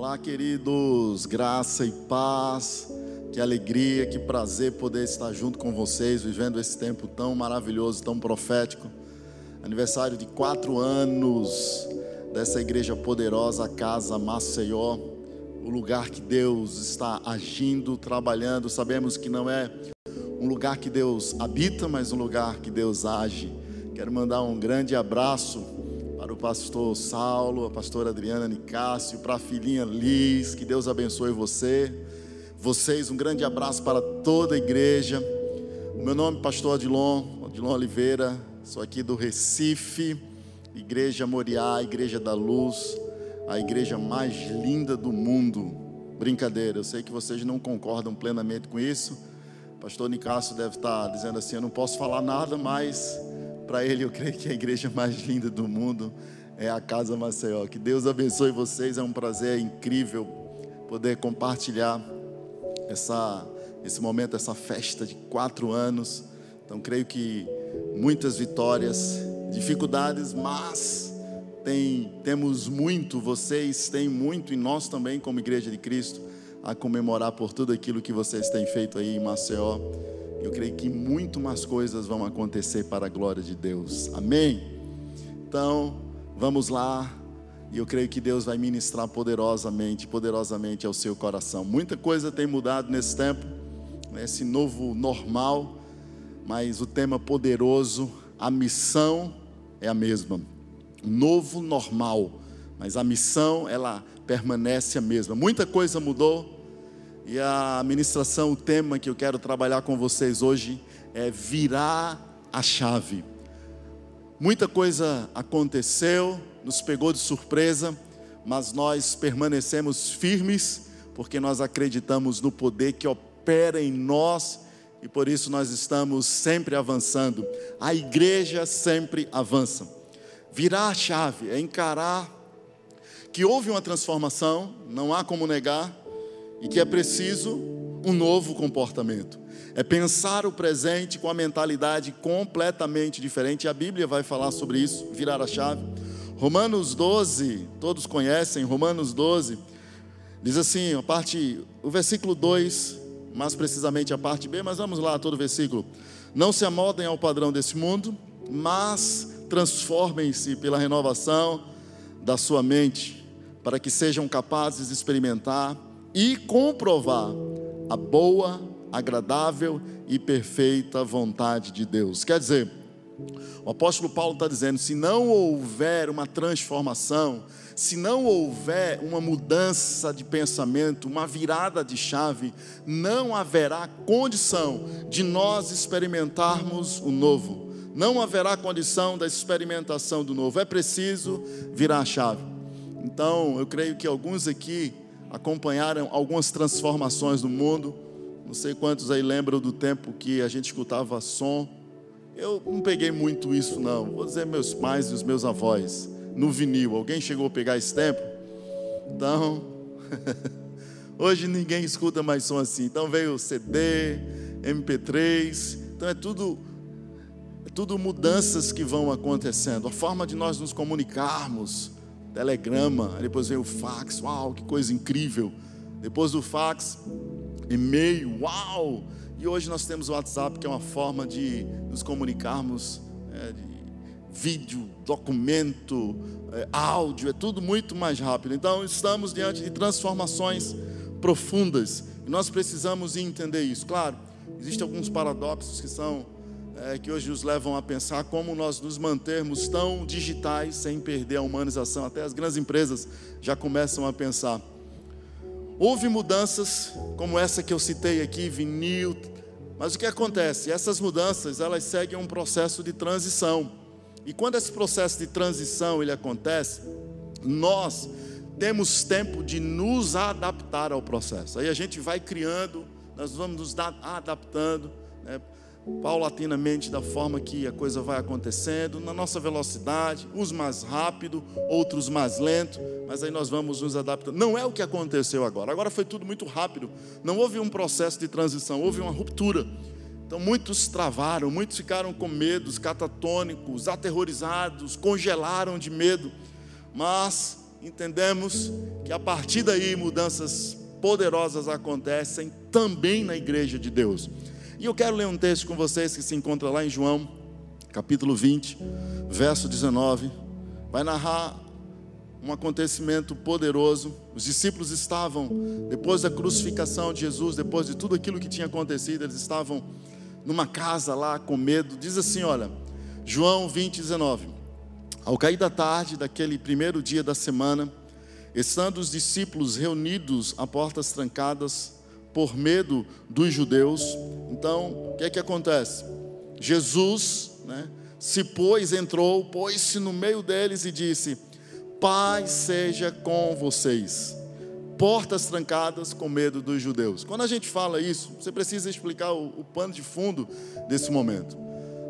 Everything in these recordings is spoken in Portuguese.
Olá, queridos, graça e paz, que alegria, que prazer poder estar junto com vocês, vivendo esse tempo tão maravilhoso, tão profético. Aniversário de quatro anos dessa igreja poderosa, Casa Maceió, o lugar que Deus está agindo, trabalhando. Sabemos que não é um lugar que Deus habita, mas um lugar que Deus age. Quero mandar um grande abraço para o pastor Saulo, a pastora Adriana Nicásio, para a filhinha Liz, que Deus abençoe você. Vocês, um grande abraço para toda a igreja. O meu nome é pastor Adilon, Adilon Oliveira, sou aqui do Recife, Igreja Moriá, Igreja da Luz, a igreja mais linda do mundo. Brincadeira, eu sei que vocês não concordam plenamente com isso. pastor Nicásio deve estar dizendo assim: eu não posso falar nada, mas para ele, eu creio que a igreja mais linda do mundo é a Casa Maceió. Que Deus abençoe vocês. É um prazer incrível poder compartilhar essa, esse momento, essa festa de quatro anos. Então, creio que muitas vitórias, dificuldades, mas tem, temos muito, vocês têm muito, e nós também, como Igreja de Cristo, a comemorar por tudo aquilo que vocês têm feito aí em Maceió. Eu creio que muito mais coisas vão acontecer para a glória de Deus. Amém? Então, vamos lá. E eu creio que Deus vai ministrar poderosamente, poderosamente ao seu coração. Muita coisa tem mudado nesse tempo, nesse novo normal, mas o tema poderoso, a missão é a mesma. Novo normal, mas a missão ela permanece a mesma. Muita coisa mudou, e a ministração, o tema que eu quero trabalhar com vocês hoje é virar a chave. Muita coisa aconteceu, nos pegou de surpresa, mas nós permanecemos firmes porque nós acreditamos no poder que opera em nós e por isso nós estamos sempre avançando. A igreja sempre avança. Virar a chave é encarar que houve uma transformação, não há como negar, e que é preciso um novo comportamento. É pensar o presente com a mentalidade completamente diferente. A Bíblia vai falar sobre isso, virar a chave. Romanos 12, todos conhecem, Romanos 12, diz assim, a parte, o versículo 2, mais precisamente a parte B, mas vamos lá, todo o versículo. Não se amodem ao padrão desse mundo, mas transformem-se pela renovação da sua mente, para que sejam capazes de experimentar e comprovar a boa, agradável e perfeita vontade de Deus. Quer dizer, o apóstolo Paulo está dizendo: se não houver uma transformação, se não houver uma mudança de pensamento, uma virada de chave, não haverá condição de nós experimentarmos o novo. Não haverá condição da experimentação do novo. É preciso virar a chave. Então, eu creio que alguns aqui acompanharam algumas transformações no mundo. Não sei quantos aí lembram do tempo que a gente escutava som. Eu não peguei muito isso, não. Vou dizer meus pais e os meus avós, no vinil. Alguém chegou a pegar esse tempo? Então, hoje ninguém escuta mais som assim. Então veio CD, MP3. Então é tudo, é tudo mudanças que vão acontecendo. A forma de nós nos comunicarmos telegrama, depois veio o fax, uau, que coisa incrível. Depois do fax, e-mail, uau. E hoje nós temos o WhatsApp, que é uma forma de nos comunicarmos, é, de vídeo, documento, é, áudio, é tudo muito mais rápido. Então estamos diante de transformações profundas. E nós precisamos entender isso. Claro, existem alguns paradoxos que são é, que hoje nos levam a pensar como nós nos mantermos tão digitais sem perder a humanização. Até as grandes empresas já começam a pensar. Houve mudanças como essa que eu citei aqui, vinil, mas o que acontece? Essas mudanças elas seguem um processo de transição. E quando esse processo de transição ele acontece, nós temos tempo de nos adaptar ao processo. Aí a gente vai criando, nós vamos nos adaptando. Né? Paulatinamente da forma que a coisa vai acontecendo, na nossa velocidade, uns mais rápido, outros mais lento, mas aí nós vamos nos adaptando. Não é o que aconteceu agora. Agora foi tudo muito rápido. Não houve um processo de transição, houve uma ruptura. Então muitos travaram, muitos ficaram com medos, catatônicos, aterrorizados, congelaram de medo. Mas entendemos que a partir daí mudanças poderosas acontecem também na igreja de Deus. E eu quero ler um texto com vocês que se encontra lá em João, capítulo 20, verso 19. Vai narrar um acontecimento poderoso. Os discípulos estavam, depois da crucificação de Jesus, depois de tudo aquilo que tinha acontecido, eles estavam numa casa lá com medo. Diz assim: olha, João 20, 19. Ao cair da tarde daquele primeiro dia da semana, estando os discípulos reunidos a portas trancadas por medo dos judeus, então o que é que acontece? Jesus, né, se pôs, entrou, pôs-se no meio deles e disse: Paz seja com vocês. Portas trancadas com medo dos judeus. Quando a gente fala isso, você precisa explicar o, o pano de fundo desse momento.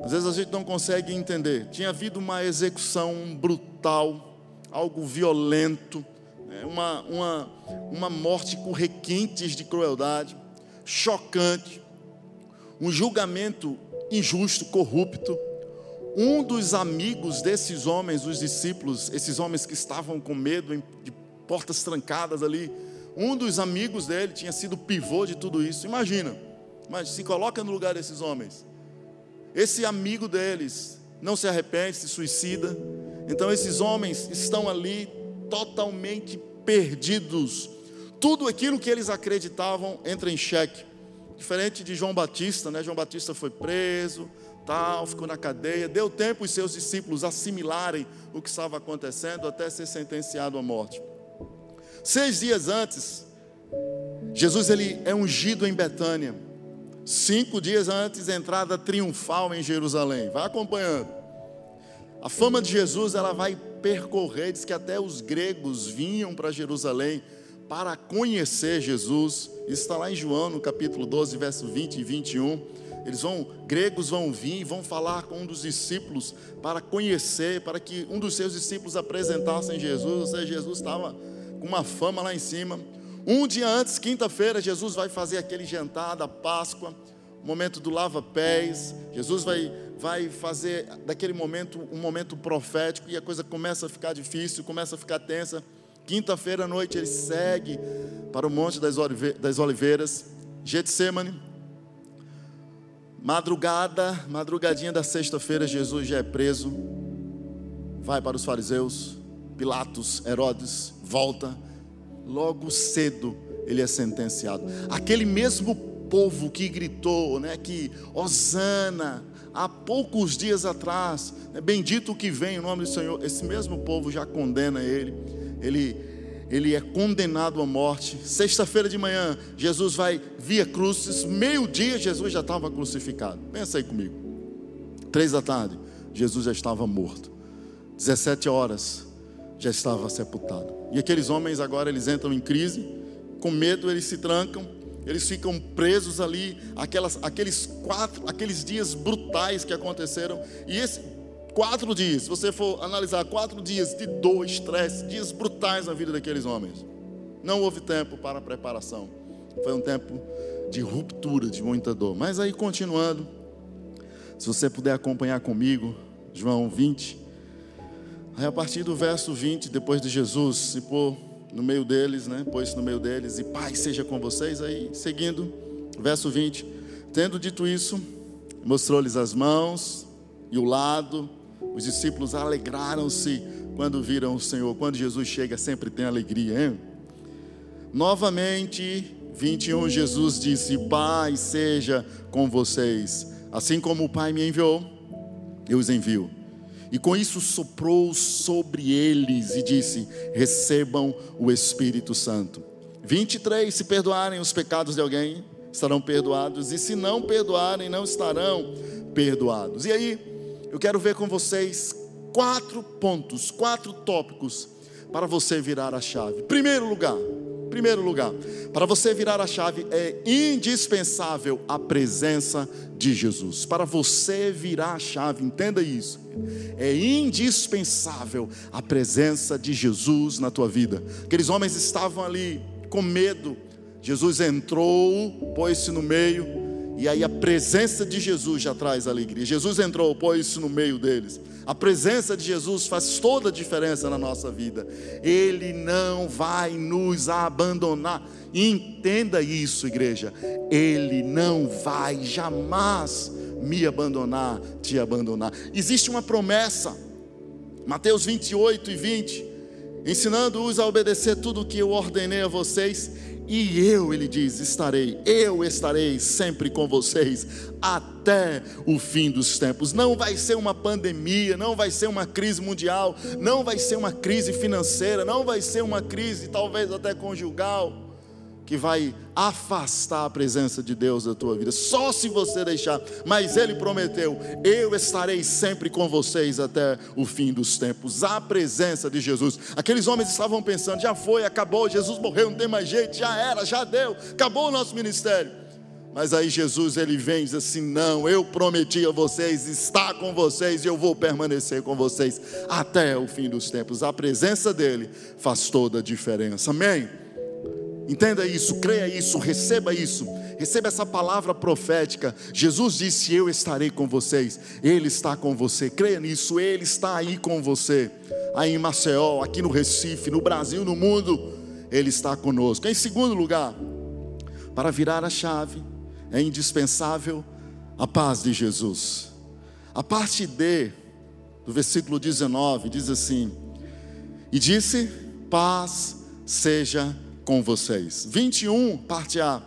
Às vezes a gente não consegue entender. Tinha havido uma execução brutal, algo violento? Uma, uma, uma morte com requintes de crueldade, chocante, um julgamento injusto, corrupto um dos amigos desses homens, os discípulos, esses homens que estavam com medo de portas trancadas ali, um dos amigos dele tinha sido pivô de tudo isso. Imagina, mas se coloca no lugar desses homens. Esse amigo deles não se arrepende, se suicida. Então esses homens estão ali totalmente perdidos. Tudo aquilo que eles acreditavam entra em xeque. Diferente de João Batista, né? João Batista foi preso, tal, ficou na cadeia. Deu tempo os seus discípulos assimilarem o que estava acontecendo até ser sentenciado à morte. Seis dias antes, Jesus ele é ungido em Betânia. Cinco dias antes, entrada triunfal em Jerusalém. Vai acompanhando. A fama de Jesus ela vai percorrer, diz que até os gregos vinham para Jerusalém para conhecer Jesus. Isso está lá em João, no capítulo 12, verso 20 e 21. Eles vão, gregos vão vir, vão falar com um dos discípulos para conhecer, para que um dos seus discípulos apresentassem Jesus. Ou seja, Jesus estava com uma fama lá em cima. Um dia antes, quinta-feira, Jesus vai fazer aquele jantar da Páscoa, momento do lava-pés. Jesus vai, vai fazer daquele momento um momento profético e a coisa começa a ficar difícil, começa a ficar tensa. Quinta-feira à noite ele segue para o Monte das Oliveiras, Getsemane. Madrugada, madrugadinha da sexta-feira, Jesus já é preso. Vai para os fariseus, Pilatos, Herodes, volta. Logo cedo ele é sentenciado. Aquele mesmo povo que gritou, né, que Osana, há poucos dias atrás, né, bendito o que vem em nome do Senhor, esse mesmo povo já condena ele. Ele ele é condenado à morte. Sexta-feira de manhã, Jesus vai via cruzes. Meio-dia, Jesus já estava crucificado. Pensa aí comigo. Três da tarde, Jesus já estava morto. 17 horas, já estava sepultado. E aqueles homens agora eles entram em crise, com medo eles se trancam, eles ficam presos ali, aquelas, aqueles quatro, aqueles dias brutais que aconteceram. E esse, Quatro dias, se você for analisar, quatro dias de dor, estresse, dias brutais na vida daqueles homens. Não houve tempo para preparação. Foi um tempo de ruptura, de muita dor. Mas aí, continuando, se você puder acompanhar comigo, João 20. Aí, a partir do verso 20, depois de Jesus se pôr no meio deles, né? Pôs-se no meio deles, e Pai seja com vocês. Aí, seguindo, verso 20. Tendo dito isso, mostrou-lhes as mãos e o lado. Os discípulos alegraram-se quando viram o Senhor. Quando Jesus chega, sempre tem alegria, hein? Novamente, 21, Jesus disse: Pai seja com vocês. Assim como o Pai me enviou, eu os envio. E com isso soprou sobre eles e disse: Recebam o Espírito Santo. 23, se perdoarem os pecados de alguém, estarão perdoados, e se não perdoarem, não estarão perdoados. E aí, eu quero ver com vocês quatro pontos, quatro tópicos para você virar a chave. Primeiro lugar, primeiro lugar, para você virar a chave é indispensável a presença de Jesus. Para você virar a chave, entenda isso. É indispensável a presença de Jesus na tua vida. Aqueles homens estavam ali com medo. Jesus entrou, pôs-se no meio E aí a presença de Jesus já traz alegria. Jesus entrou, pôs isso no meio deles. A presença de Jesus faz toda a diferença na nossa vida. Ele não vai nos abandonar. Entenda isso, igreja. Ele não vai jamais me abandonar, te abandonar. Existe uma promessa. Mateus 28 e 20, ensinando-os a obedecer tudo o que eu ordenei a vocês e eu, ele diz, estarei, eu estarei sempre com vocês até o fim dos tempos. Não vai ser uma pandemia, não vai ser uma crise mundial, não vai ser uma crise financeira, não vai ser uma crise talvez até conjugal que vai afastar a presença de Deus da tua vida, só se você deixar. Mas Ele prometeu: Eu estarei sempre com vocês até o fim dos tempos. A presença de Jesus. Aqueles homens estavam pensando: já foi, acabou, Jesus morreu, não tem mais jeito, já era, já deu, acabou o nosso ministério. Mas aí Jesus ele vem e diz assim: Não, eu prometi a vocês estar com vocês e eu vou permanecer com vocês até o fim dos tempos. A presença dele faz toda a diferença. Amém. Entenda isso, creia isso, receba isso, receba essa palavra profética. Jesus disse: Eu estarei com vocês, Ele está com você, creia nisso, Ele está aí com você, aí em Maceió, aqui no Recife, no Brasil, no mundo, Ele está conosco. Em segundo lugar, para virar a chave, é indispensável a paz de Jesus. A parte D do versículo 19 diz assim: E disse: Paz seja com vocês. 21, parte A.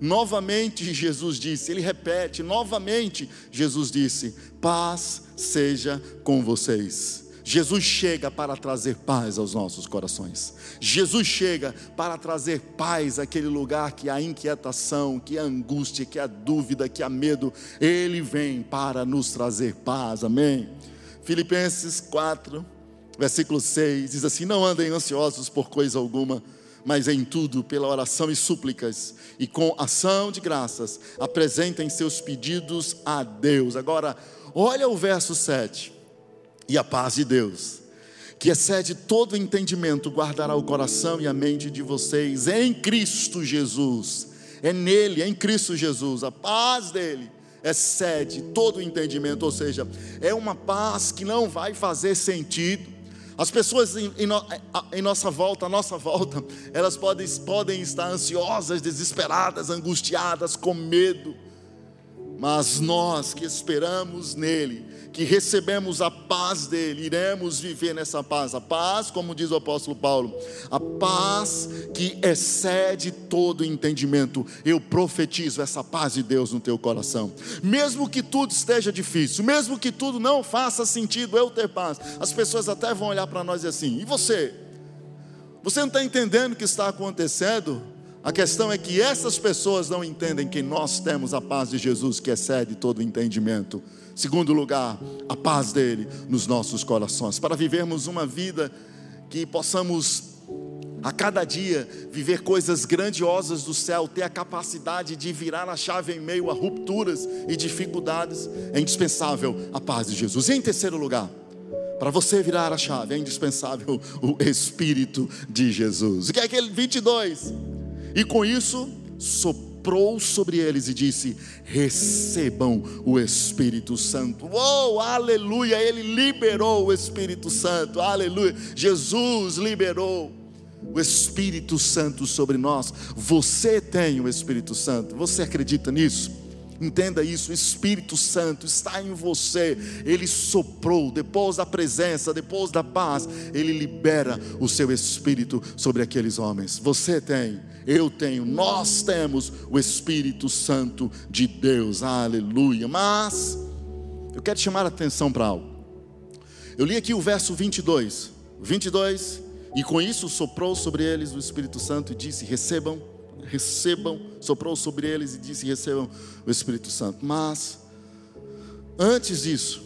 Novamente Jesus disse, ele repete, novamente Jesus disse: paz seja com vocês. Jesus chega para trazer paz aos nossos corações. Jesus chega para trazer paz àquele lugar que há inquietação, que há angústia, que há dúvida, que há medo. Ele vem para nos trazer paz. Amém. Filipenses 4, versículo 6 diz assim: Não andem ansiosos por coisa alguma mas em tudo, pela oração e súplicas, e com ação de graças, apresentem seus pedidos a Deus. Agora, olha o verso 7. E a paz de Deus, que excede todo entendimento, guardará o coração e a mente de vocês em Cristo Jesus. É nele, é em Cristo Jesus, a paz dele excede todo entendimento, ou seja, é uma paz que não vai fazer sentido as pessoas em, em, em, nossa volta, à nossa volta, elas podem, podem estar ansiosas, desesperadas, angustiadas, com medo. Mas nós que esperamos nele, que recebemos a paz dele, iremos viver nessa paz. A paz, como diz o apóstolo Paulo, a paz que excede todo entendimento. Eu profetizo essa paz de Deus no teu coração. Mesmo que tudo esteja difícil, mesmo que tudo não faça sentido eu ter paz, as pessoas até vão olhar para nós e assim: e você? Você não está entendendo o que está acontecendo? A questão é que essas pessoas não entendem que nós temos a paz de Jesus que excede todo entendimento. Segundo lugar, a paz dele nos nossos corações, para vivermos uma vida que possamos a cada dia viver coisas grandiosas do céu, ter a capacidade de virar a chave em meio a rupturas e dificuldades, é indispensável a paz de Jesus. E em terceiro lugar, para você virar a chave, é indispensável o Espírito de Jesus. O que é aquele 22? E com isso, soprou sobre eles e disse: Recebam o Espírito Santo. Oh, aleluia! Ele liberou o Espírito Santo, aleluia! Jesus liberou o Espírito Santo sobre nós. Você tem o Espírito Santo, você acredita nisso? Entenda isso, o Espírito Santo está em você. Ele soprou depois da presença, depois da paz, ele libera o seu espírito sobre aqueles homens. Você tem, eu tenho, nós temos o Espírito Santo de Deus. Aleluia. Mas eu quero chamar a atenção para algo. Eu li aqui o verso 22. 22, e com isso soprou sobre eles o Espírito Santo e disse: "Recebam recebam, soprou sobre eles e disse: recebam o Espírito Santo. Mas, antes disso,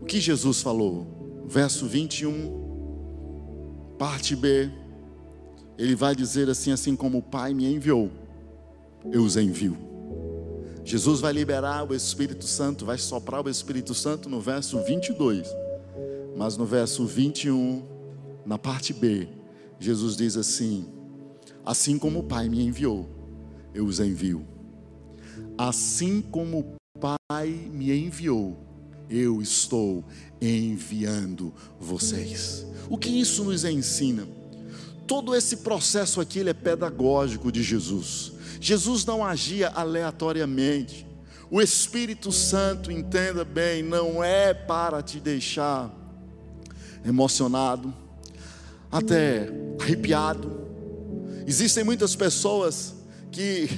o que Jesus falou? Verso 21, parte B, ele vai dizer assim: assim como o Pai me enviou, eu os envio. Jesus vai liberar o Espírito Santo, vai soprar o Espírito Santo no verso 22, mas no verso 21, na parte B, Jesus diz assim: Assim como o Pai me enviou, eu os envio. Assim como o Pai me enviou, eu estou enviando vocês. O que isso nos ensina? Todo esse processo aqui ele é pedagógico de Jesus. Jesus não agia aleatoriamente. O Espírito Santo, entenda bem, não é para te deixar emocionado, até arrepiado. Existem muitas pessoas que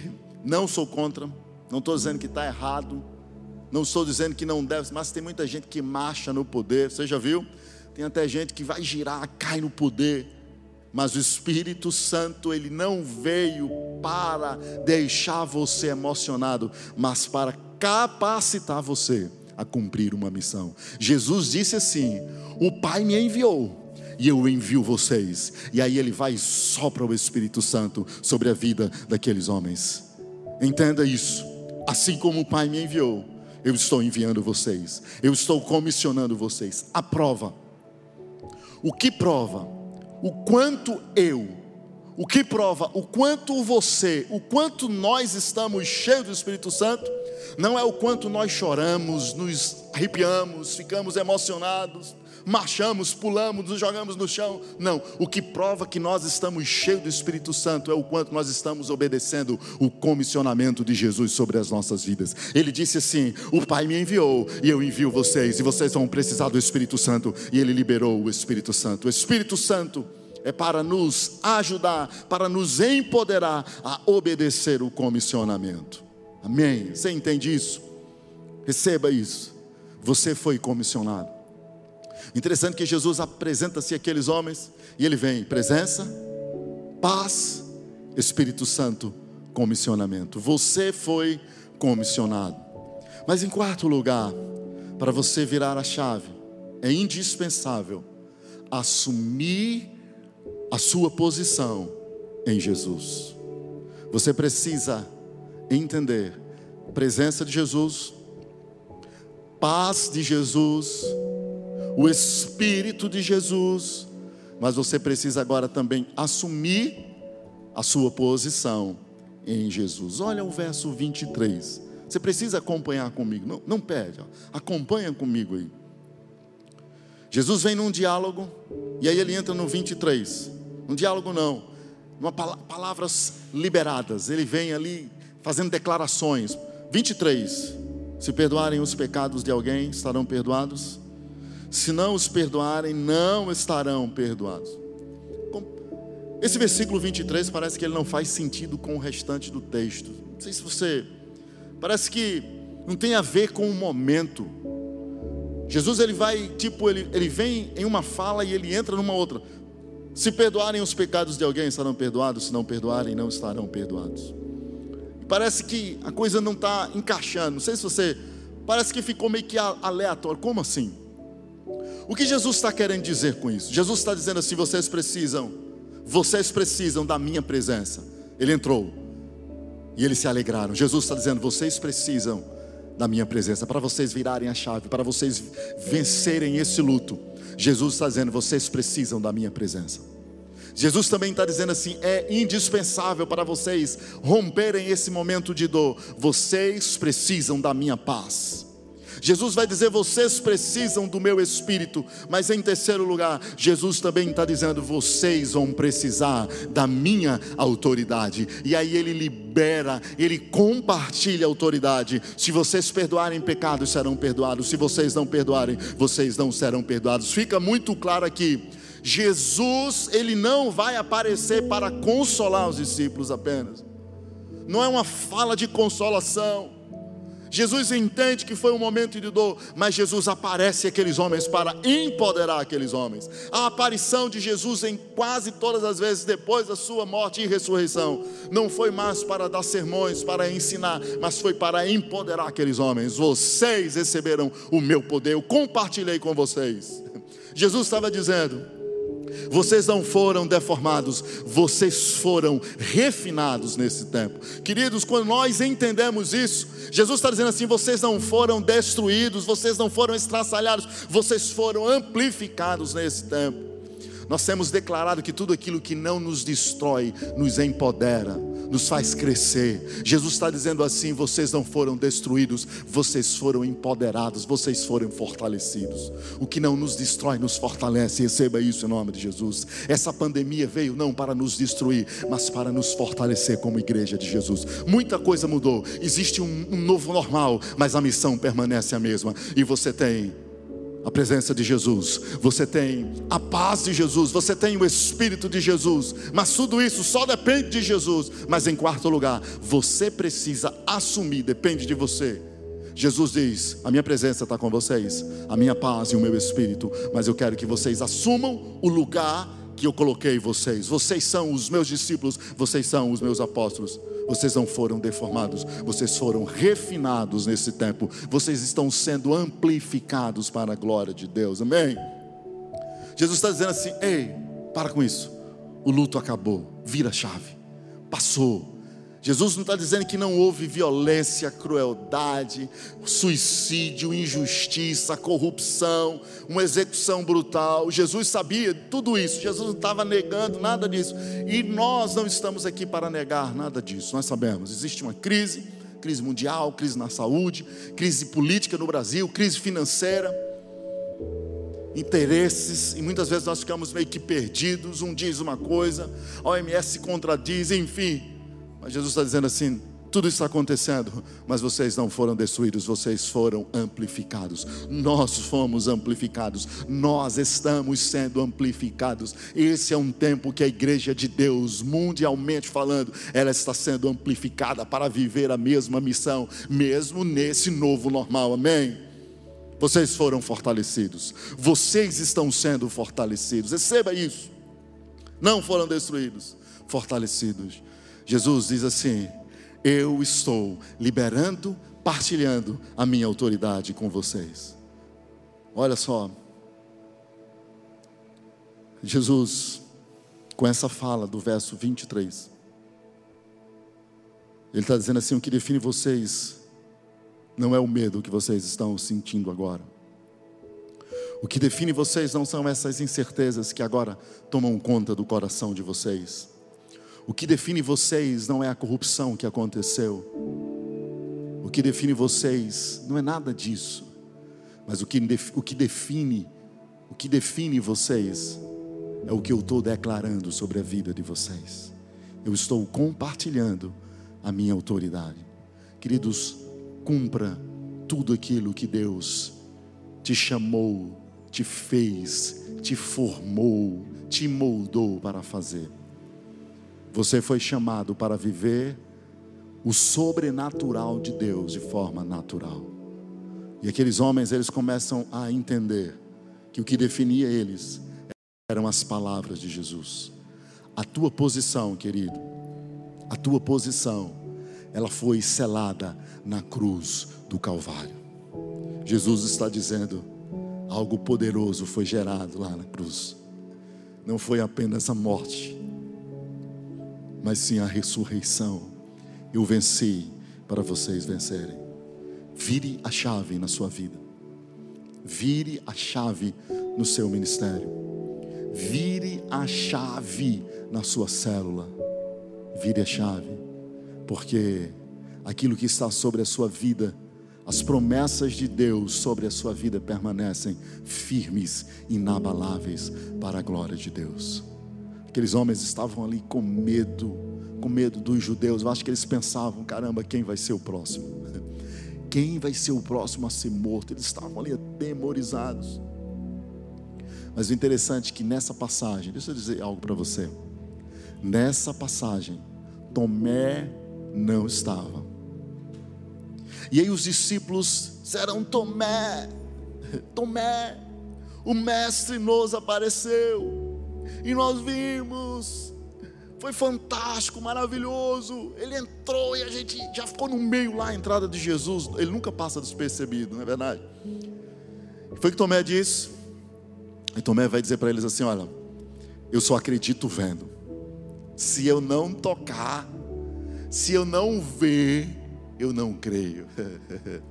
não sou contra, não estou dizendo que está errado, não estou dizendo que não deve, mas tem muita gente que marcha no poder, você já viu? Tem até gente que vai girar, cai no poder, mas o Espírito Santo, ele não veio para deixar você emocionado, mas para capacitar você a cumprir uma missão. Jesus disse assim: O Pai me enviou e eu envio vocês. E aí ele vai e sopra o Espírito Santo sobre a vida daqueles homens. Entenda isso. Assim como o Pai me enviou, eu estou enviando vocês. Eu estou comissionando vocês. A prova. O que prova o quanto eu, o que prova o quanto você, o quanto nós estamos cheios do Espírito Santo, não é o quanto nós choramos, nos arrepiamos, ficamos emocionados, marchamos, pulamos, nos jogamos no chão. Não, o que prova que nós estamos cheios do Espírito Santo é o quanto nós estamos obedecendo o comissionamento de Jesus sobre as nossas vidas. Ele disse assim: O Pai me enviou e eu envio vocês, e vocês vão precisar do Espírito Santo. E ele liberou o Espírito Santo. O Espírito Santo é para nos ajudar, para nos empoderar a obedecer o comissionamento. Amém? Você entende isso? Receba isso. Você foi comissionado. Interessante que Jesus apresenta-se àqueles homens e ele vem presença, paz, Espírito Santo, comissionamento. Você foi comissionado. Mas em quarto lugar, para você virar a chave, é indispensável assumir a sua posição em Jesus. Você precisa entender presença de Jesus, paz de Jesus, o Espírito de Jesus, mas você precisa agora também assumir a sua posição em Jesus. Olha o verso 23. Você precisa acompanhar comigo, não, não perde, ó. acompanha comigo aí. Jesus vem num diálogo, e aí ele entra no 23. Um diálogo não, uma palavras liberadas. Ele vem ali fazendo declarações. 23. Se perdoarem os pecados de alguém, estarão perdoados se não os perdoarem, não estarão perdoados. Esse versículo 23 parece que ele não faz sentido com o restante do texto. Não sei se você. Parece que não tem a ver com o momento. Jesus ele vai, tipo, ele, ele vem em uma fala e ele entra numa outra. Se perdoarem os pecados de alguém, estarão perdoados. Se não perdoarem, não estarão perdoados. Parece que a coisa não está encaixando. Não sei se você. Parece que ficou meio que aleatório. Como assim? O que Jesus está querendo dizer com isso? Jesus está dizendo assim: vocês precisam, vocês precisam da minha presença. Ele entrou e eles se alegraram. Jesus está dizendo: vocês precisam da minha presença para vocês virarem a chave, para vocês vencerem esse luto. Jesus está dizendo: vocês precisam da minha presença. Jesus também está dizendo assim: é indispensável para vocês romperem esse momento de dor. Vocês precisam da minha paz. Jesus vai dizer: vocês precisam do meu espírito, mas em terceiro lugar, Jesus também está dizendo: vocês vão precisar da minha autoridade. E aí ele libera, ele compartilha a autoridade. Se vocês perdoarem pecados, serão perdoados. Se vocês não perdoarem, vocês não serão perdoados. Fica muito claro aqui. Jesus, ele não vai aparecer para consolar os discípulos apenas. Não é uma fala de consolação Jesus entende que foi um momento de dor, mas Jesus aparece aqueles homens para empoderar aqueles homens. A aparição de Jesus em quase todas as vezes depois da sua morte e ressurreição não foi mais para dar sermões, para ensinar, mas foi para empoderar aqueles homens. Vocês receberam o meu poder, eu compartilhei com vocês. Jesus estava dizendo: vocês não foram deformados, vocês foram refinados nesse tempo. Queridos, quando nós entendemos isso, Jesus está dizendo assim: vocês não foram destruídos, vocês não foram estraçalhados, vocês foram amplificados nesse tempo. Nós temos declarado que tudo aquilo que não nos destrói nos empodera. nos faz crescer. Jesus está dizendo assim: vocês não foram destruídos, vocês foram empoderados, vocês foram fortalecidos. O que não nos destrói nos fortalece. Receba isso em nome de Jesus. Essa pandemia veio não para nos destruir, mas para nos fortalecer como igreja de Jesus. Muita coisa mudou, existe um, novo normal, mas a missão permanece a mesma. E você tem a presença de Jesus, você tem a paz de Jesus, você tem o Espírito de Jesus, mas tudo isso só depende de Jesus. Mas em quarto lugar, você precisa assumir, depende de você. Jesus diz: A minha presença está com vocês, a minha paz e o meu Espírito, mas eu quero que vocês assumam o lugar que eu coloquei vocês. Vocês são os meus discípulos, vocês são os meus apóstolos. Vocês não foram deformados, vocês foram refinados nesse tempo. Vocês estão sendo amplificados para a glória de Deus. Amém? Jesus está dizendo assim: ei, para com isso. O luto acabou, vira a chave, passou. Jesus não está dizendo que não houve violência, crueldade, suicídio, injustiça, corrupção, uma execução brutal. Jesus sabia tudo isso. Jesus não estava negando nada disso. E nós não estamos aqui para negar nada disso. Nós sabemos. Existe uma crise, crise mundial, crise na saúde, crise política no Brasil, crise financeira, interesses, e muitas vezes nós ficamos meio que perdidos. Um diz uma coisa, a OMS contradiz, enfim. Mas Jesus está dizendo assim: tudo está acontecendo, mas vocês não foram destruídos, vocês foram amplificados. Nós fomos amplificados, nós estamos sendo amplificados. Esse é um tempo que a igreja de Deus, mundialmente falando, ela está sendo amplificada para viver a mesma missão, mesmo nesse novo normal. Amém? Vocês foram fortalecidos, vocês estão sendo fortalecidos. Receba isso. Não foram destruídos, fortalecidos. Jesus diz assim: Eu estou liberando, partilhando a minha autoridade com vocês. Olha só, Jesus, com essa fala do verso 23, Ele está dizendo assim: o que define vocês não é o medo que vocês estão sentindo agora. O que define vocês não são essas incertezas que agora tomam conta do coração de vocês. O que define vocês não é a corrupção que aconteceu. O que define vocês não é nada disso. Mas o que, o que define, o que define vocês é o que eu estou declarando sobre a vida de vocês. Eu estou compartilhando a minha autoridade. Queridos, cumpra tudo aquilo que Deus te chamou, te fez, te formou, te moldou para fazer. Você foi chamado para viver o sobrenatural de Deus de forma natural. E aqueles homens, eles começam a entender que o que definia eles eram as palavras de Jesus. A tua posição, querido, a tua posição, ela foi selada na cruz do Calvário. Jesus está dizendo: algo poderoso foi gerado lá na cruz. Não foi apenas a morte, mas sim a ressurreição. Eu venci para vocês vencerem. Vire a chave na sua vida. Vire a chave no seu ministério. Vire a chave na sua célula. Vire a chave, porque aquilo que está sobre a sua vida, as promessas de Deus sobre a sua vida permanecem firmes, inabaláveis para a glória de Deus. Aqueles homens estavam ali com medo, com medo dos judeus. Eu acho que eles pensavam: caramba, quem vai ser o próximo? Quem vai ser o próximo a ser morto? Eles estavam ali atemorizados. Mas o interessante é que nessa passagem, deixa eu dizer algo para você. Nessa passagem, Tomé não estava. E aí os discípulos disseram: Tomé, Tomé, o Mestre nos apareceu e nós vimos. Foi fantástico, maravilhoso. Ele entrou e a gente já ficou no meio lá, a entrada de Jesus. Ele nunca passa despercebido, não é verdade? Foi que Tomé disse. E Tomé vai dizer para eles assim: Olha, eu só acredito vendo. Se eu não tocar, se eu não ver, eu não creio.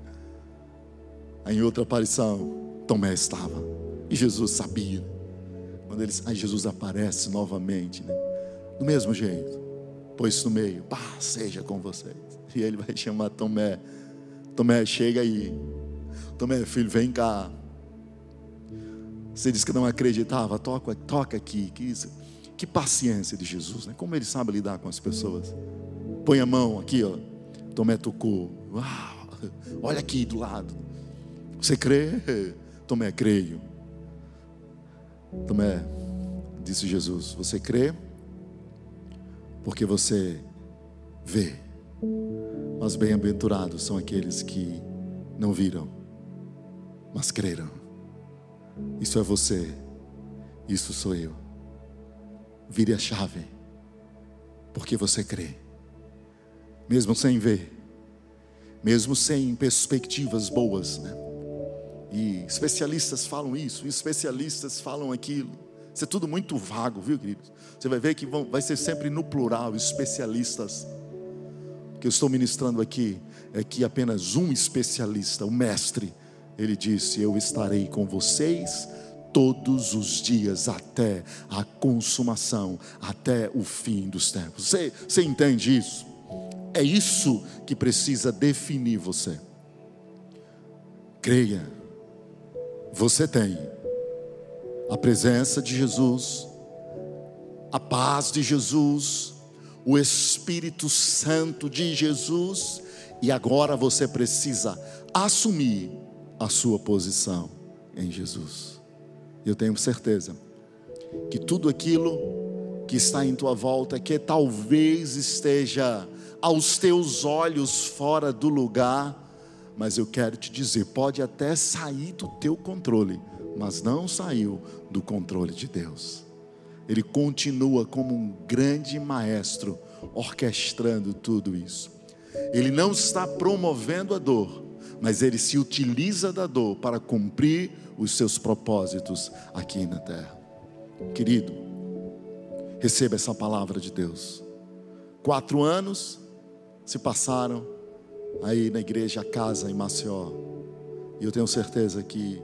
Em outra aparição, Tomé estava. E Jesus sabia. Quando eles, aí Jesus aparece novamente, né? do mesmo jeito. pôs no meio, pá, seja com vocês. E ele vai chamar Tomé. Tomé, chega aí. Tomé, filho, vem cá. Você disse que não acreditava, toca, toca aqui. Que, isso, que paciência de Jesus, né? Como ele sabe lidar com as pessoas. Põe a mão aqui, ó. Tomé tocou. Uau, olha aqui do lado. Você crê? Tomé, creio. Tomé, disse Jesus, você crê? Porque você vê. Mas bem-aventurados são aqueles que não viram, mas creram. Isso é você, isso sou eu. Vire a chave, porque você crê, mesmo sem ver, mesmo sem perspectivas boas, né? E especialistas falam isso, especialistas falam aquilo. Isso é tudo muito vago, viu, queridos? Você vai ver que vão, vai ser sempre no plural, especialistas. O que eu estou ministrando aqui é que apenas um especialista, o mestre, ele disse: Eu estarei com vocês todos os dias até a consumação, até o fim dos tempos. Você, você entende isso? É isso que precisa definir você. Creia você tem a presença de Jesus, a paz de Jesus, o Espírito Santo de Jesus, e agora você precisa assumir a sua posição em Jesus. Eu tenho certeza que tudo aquilo que está em tua volta, que talvez esteja aos teus olhos fora do lugar, mas eu quero te dizer, pode até sair do teu controle, mas não saiu do controle de Deus. Ele continua como um grande maestro orquestrando tudo isso. Ele não está promovendo a dor, mas ele se utiliza da dor para cumprir os seus propósitos aqui na terra. Querido, receba essa palavra de Deus. Quatro anos se passaram aí na igreja Casa em Maceió. E eu tenho certeza que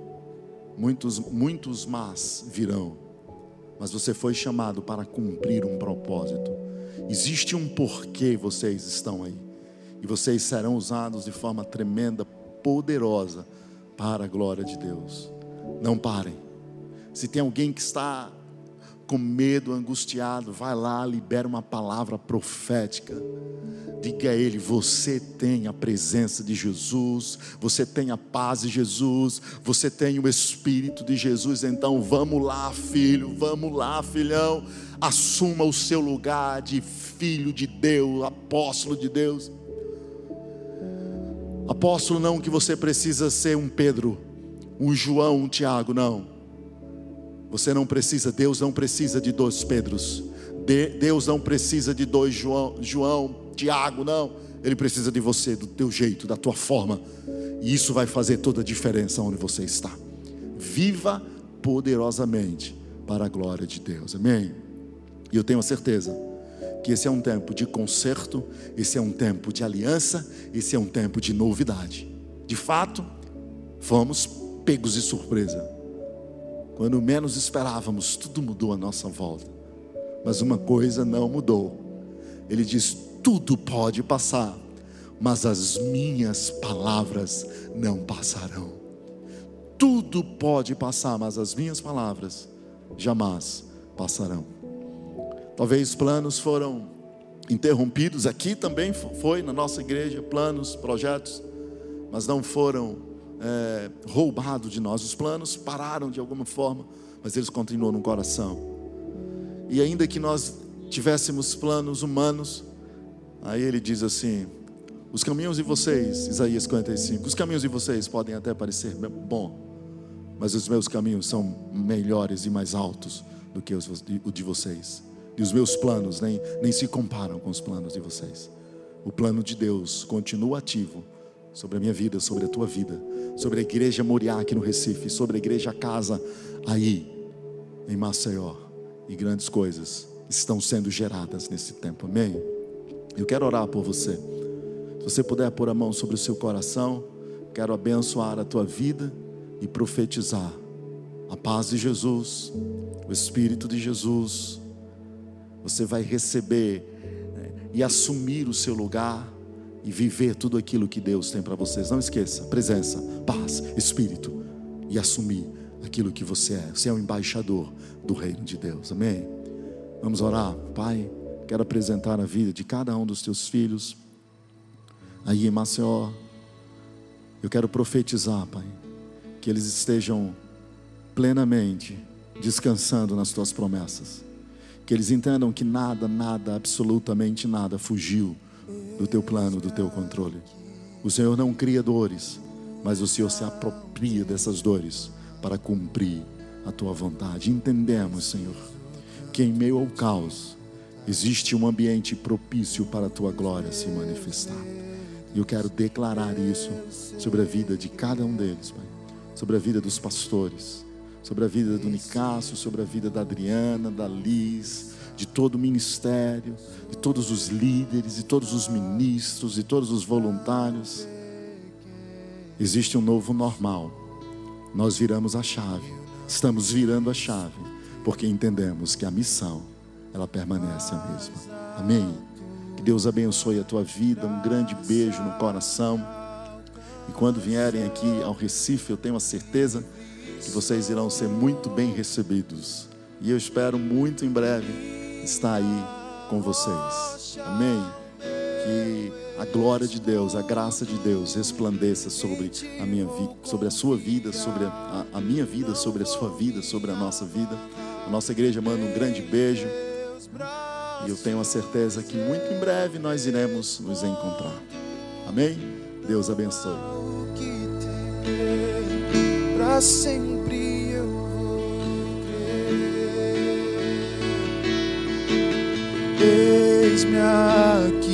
muitos, muitos más virão. Mas você foi chamado para cumprir um propósito. Existe um porquê vocês estão aí. E vocês serão usados de forma tremenda, poderosa, para a glória de Deus. Não parem. Se tem alguém que está com medo, angustiado, vai lá, libera uma palavra profética. Diga a ele: você tem a presença de Jesus, você tem a paz de Jesus, você tem o Espírito de Jesus. Então vamos lá, filho, vamos lá, filhão. Assuma o seu lugar de filho de Deus, apóstolo de Deus. Apóstolo, não que você precisa ser um Pedro, um João, um Tiago, não você não precisa, Deus não precisa de dois Pedros. De, Deus não precisa de dois João, João, Tiago, não. Ele precisa de você, do teu jeito, da tua forma. E isso vai fazer toda a diferença onde você está. Viva poderosamente para a glória de Deus. Amém. E eu tenho a certeza que esse é um tempo de conserto, esse é um tempo de aliança, esse é um tempo de novidade. De fato, fomos pegos de surpresa. Quando menos esperávamos, tudo mudou à nossa volta. Mas uma coisa não mudou. Ele diz: tudo pode passar, mas as minhas palavras não passarão. Tudo pode passar, mas as minhas palavras jamais passarão. Talvez planos foram interrompidos, aqui também foi na nossa igreja, planos, projetos, mas não foram é, roubado de nós. Os planos pararam de alguma forma, mas eles continuam no coração. E ainda que nós tivéssemos planos humanos, aí ele diz assim: os caminhos de vocês, Isaías 55, os caminhos de vocês podem até parecer bom, mas os meus caminhos são melhores e mais altos do que os de vocês. E os meus planos nem, nem se comparam com os planos de vocês. O plano de Deus continua ativo sobre a minha vida, sobre a tua vida, sobre a igreja Moriá aqui no Recife, sobre a igreja Casa aí em Maceió. E grandes coisas estão sendo geradas nesse tempo, amém? Eu quero orar por você. Se você puder pôr a mão sobre o seu coração, quero abençoar a tua vida e profetizar a paz de Jesus, o Espírito de Jesus. Você vai receber e assumir o seu lugar e viver tudo aquilo que Deus tem para vocês. Não esqueça: presença, paz, espírito e assumir aquilo que você é. Você é o embaixador do reino de Deus. Amém? Vamos orar. Pai, quero apresentar a vida de cada um dos teus filhos aí em Maceió. Eu quero profetizar, Pai, que eles estejam plenamente descansando nas tuas promessas. Que eles entendam que nada, nada, absolutamente nada fugiu do teu plano, do teu controle. O Senhor não cria dores, mas o Senhor se apropria dessas dores para cumprir a tua vontade. Entendemos, Senhor, que em meio ao caos existe um ambiente propício para a tua glória se manifestar. E eu quero declarar isso sobre a vida de cada um deles, Pai. Sobre a vida dos pastores, sobre a vida do Nicásio, sobre a vida da Adriana, da Liz, todo o ministério, de todos os líderes, de todos os ministros, de todos os voluntários. Existe um novo normal. Nós viramos a chave. Estamos virando a chave, porque entendemos que a missão ela permanece a mesma. Amém. Que Deus abençoe a tua vida. Um grande beijo no coração. E quando vierem aqui ao Recife, eu tenho a certeza que vocês irão ser muito bem recebidos. E eu espero muito em breve está aí com vocês. Amém? Que a glória de Deus, a graça de Deus resplandeça sobre a minha vida, sobre a sua vida, sobre a, a minha vida, sobre a sua vida, sobre a nossa vida. A nossa igreja manda um grande beijo. E eu tenho a certeza que muito em breve nós iremos nos encontrar. Amém? Deus abençoe. Eis-me aqui,